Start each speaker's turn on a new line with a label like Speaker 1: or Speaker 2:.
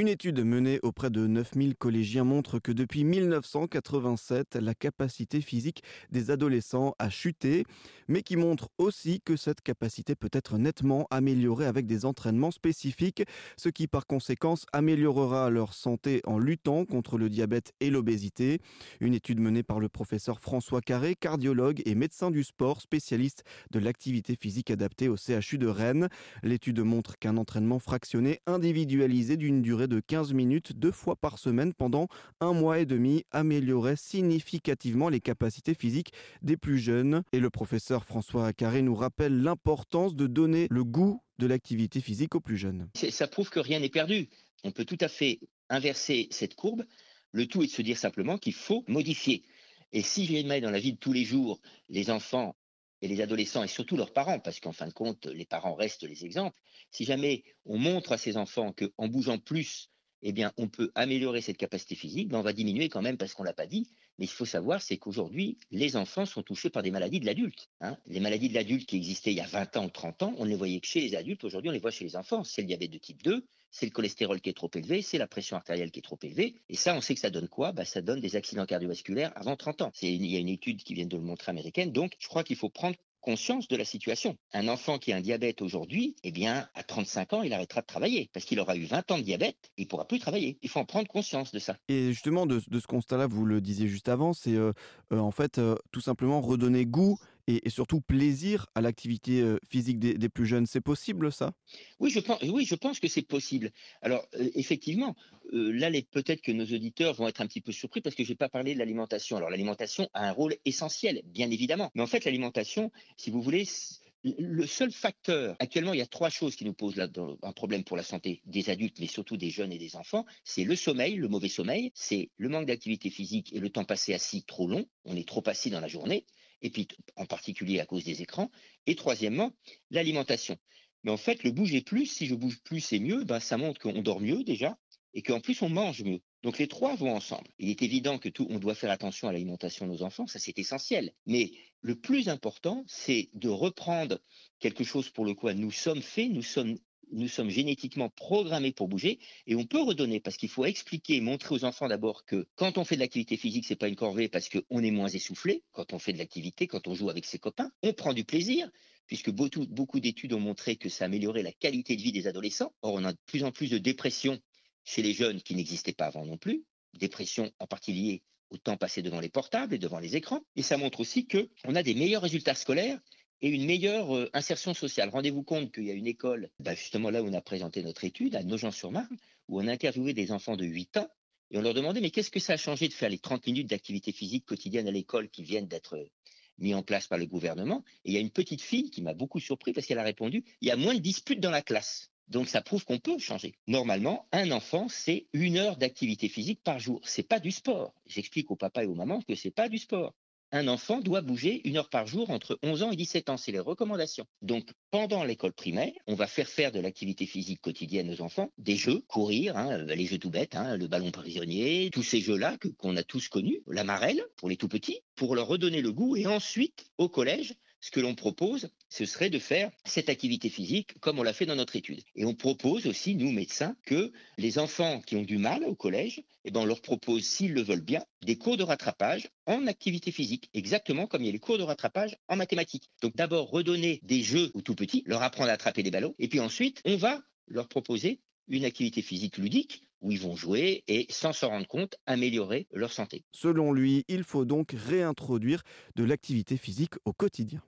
Speaker 1: Une étude menée auprès de 9000 collégiens montre que depuis 1987, la capacité physique des adolescents a chuté, mais qui montre aussi que cette capacité peut être nettement améliorée avec des entraînements spécifiques, ce qui par conséquence améliorera leur santé en luttant contre le diabète et l'obésité. Une étude menée par le professeur François Carré, cardiologue et médecin du sport, spécialiste de l'activité physique adaptée au CHU de Rennes. L'étude montre qu'un entraînement fractionné individualisé d'une durée de 15 minutes deux fois par semaine pendant un mois et demi améliorait significativement les capacités physiques des plus jeunes. Et le professeur François Carré nous rappelle l'importance de donner le goût de l'activité physique aux plus jeunes.
Speaker 2: Ça prouve que rien n'est perdu. On peut tout à fait inverser cette courbe. Le tout est de se dire simplement qu'il faut modifier. Et si je mets dans la vie de tous les jours, les enfants et les adolescents et surtout leurs parents, parce qu'en fin de compte, les parents restent les exemples, si jamais on montre à ces enfants qu'en bougeant plus, eh bien, on peut améliorer cette capacité physique, ben on va diminuer quand même parce qu'on l'a pas dit. Mais il faut savoir, c'est qu'aujourd'hui, les enfants sont touchés par des maladies de l'adulte. Hein. Les maladies de l'adulte qui existaient il y a 20 ans ou 30 ans, on ne les voyait que chez les adultes. Aujourd'hui, on les voit chez les enfants. C'est le diabète de type 2, c'est le cholestérol qui est trop élevé, c'est la pression artérielle qui est trop élevée. Et ça, on sait que ça donne quoi? Bah, Ça donne des accidents cardiovasculaires avant 30 ans. Il y a une étude qui vient de le montrer américaine. Donc, je crois qu'il faut prendre conscience de la situation. Un enfant qui a un diabète aujourd'hui, eh bien, à 35 ans, il arrêtera de travailler parce qu'il aura eu 20 ans de diabète, il pourra plus travailler. Il faut en prendre conscience de ça.
Speaker 1: Et justement, de, ce constat-là, vous le disiez juste avant, c'est euh, euh, en fait euh, tout simplement redonner goût et, surtout plaisir à l'activité physique des, plus jeunes. C'est possible ça?
Speaker 2: Oui je, pense, oui, je pense que c'est possible. Alors effectivement, là peut-être que nos auditeurs vont être un petit peu surpris parce que je n'ai pas parlé de l'alimentation. Alors l'alimentation a un rôle essentiel, bien évidemment. Mais en fait, l'alimentation, si vous voulez, le seul facteur, actuellement, il y a trois choses qui nous posent là, un problème pour la santé des adultes, mais surtout des jeunes et des enfants. C'est le sommeil, le mauvais sommeil, c'est le manque d'activité physique et le temps passé assis trop long. On est trop assis dans la journée et puis en particulier à cause des écrans. Et troisièmement, l'alimentation. Mais en fait, le bouger plus, si je bouge plus, c'est mieux, ben, ça montre qu'on dort mieux déjà, et qu'en plus on mange mieux. Donc les trois vont ensemble. Il est évident que tout, on doit faire attention à l'alimentation de nos enfants, ça c'est essentiel. Mais le plus important, c'est de reprendre quelque chose pour le quoi nous sommes faits, nous sommes nous sommes génétiquement programmés pour bouger et on peut redonner parce qu'il faut expliquer, montrer aux enfants d'abord que quand on fait de l'activité physique, c'est pas une corvée parce qu'on est moins essoufflé. Quand on fait de l'activité, quand on joue avec ses copains, on prend du plaisir puisque beaucoup, beaucoup d'études ont montré que ça améliorait la qualité de vie des adolescents. Or, on a de plus en plus de dépression chez les jeunes qui n'existaient pas avant non plus. Dépression en partie liée au temps passé devant les portables et devant les écrans. Et ça montre aussi qu'on a des meilleurs résultats scolaires et une meilleure euh, insertion sociale. Rendez-vous compte qu'il y a une école, bah, justement là où on a présenté notre étude, à Nogent-sur-Marne, où on a interviewé des enfants de 8 ans et on leur demandait mais qu'est-ce que ça a changé de faire les 30 minutes d'activité physique quotidienne à l'école qui viennent d'être euh, mis en place par le gouvernement? Et il y a une petite fille qui m'a beaucoup surpris parce qu'elle a répondu il y a moins de disputes dans la classe. Donc ça prouve qu'on peut changer. Normalement, un enfant, c'est une heure d'activité physique par jour. C'est pas du sport. J'explique aux papas et aux mamans que c'est pas du sport un enfant doit bouger une heure par jour entre 11 ans et 17 ans. C'est les recommandations. Donc, pendant l'école primaire, on va faire faire de l'activité physique quotidienne aux enfants, des jeux, courir, hein, les jeux tout bêtes, hein, le ballon prisonnier, tous ces jeux-là qu'on a tous connus, la marelle pour les tout petits, pour leur redonner le goût. Et ensuite, au collège, ce que l'on propose, ce serait de faire cette activité physique comme on l'a fait dans notre étude. Et on propose aussi, nous médecins, que les enfants qui ont du mal au collège, eh ben on leur propose, s'ils le veulent bien, des cours de rattrapage en activité physique, exactement comme il y a les cours de rattrapage en mathématiques. Donc d'abord redonner des jeux aux tout petits, leur apprendre à attraper des ballons, et puis ensuite on va leur proposer une activité physique ludique où ils vont jouer et, sans s'en rendre compte, améliorer leur santé.
Speaker 1: Selon lui, il faut donc réintroduire de l'activité physique au quotidien.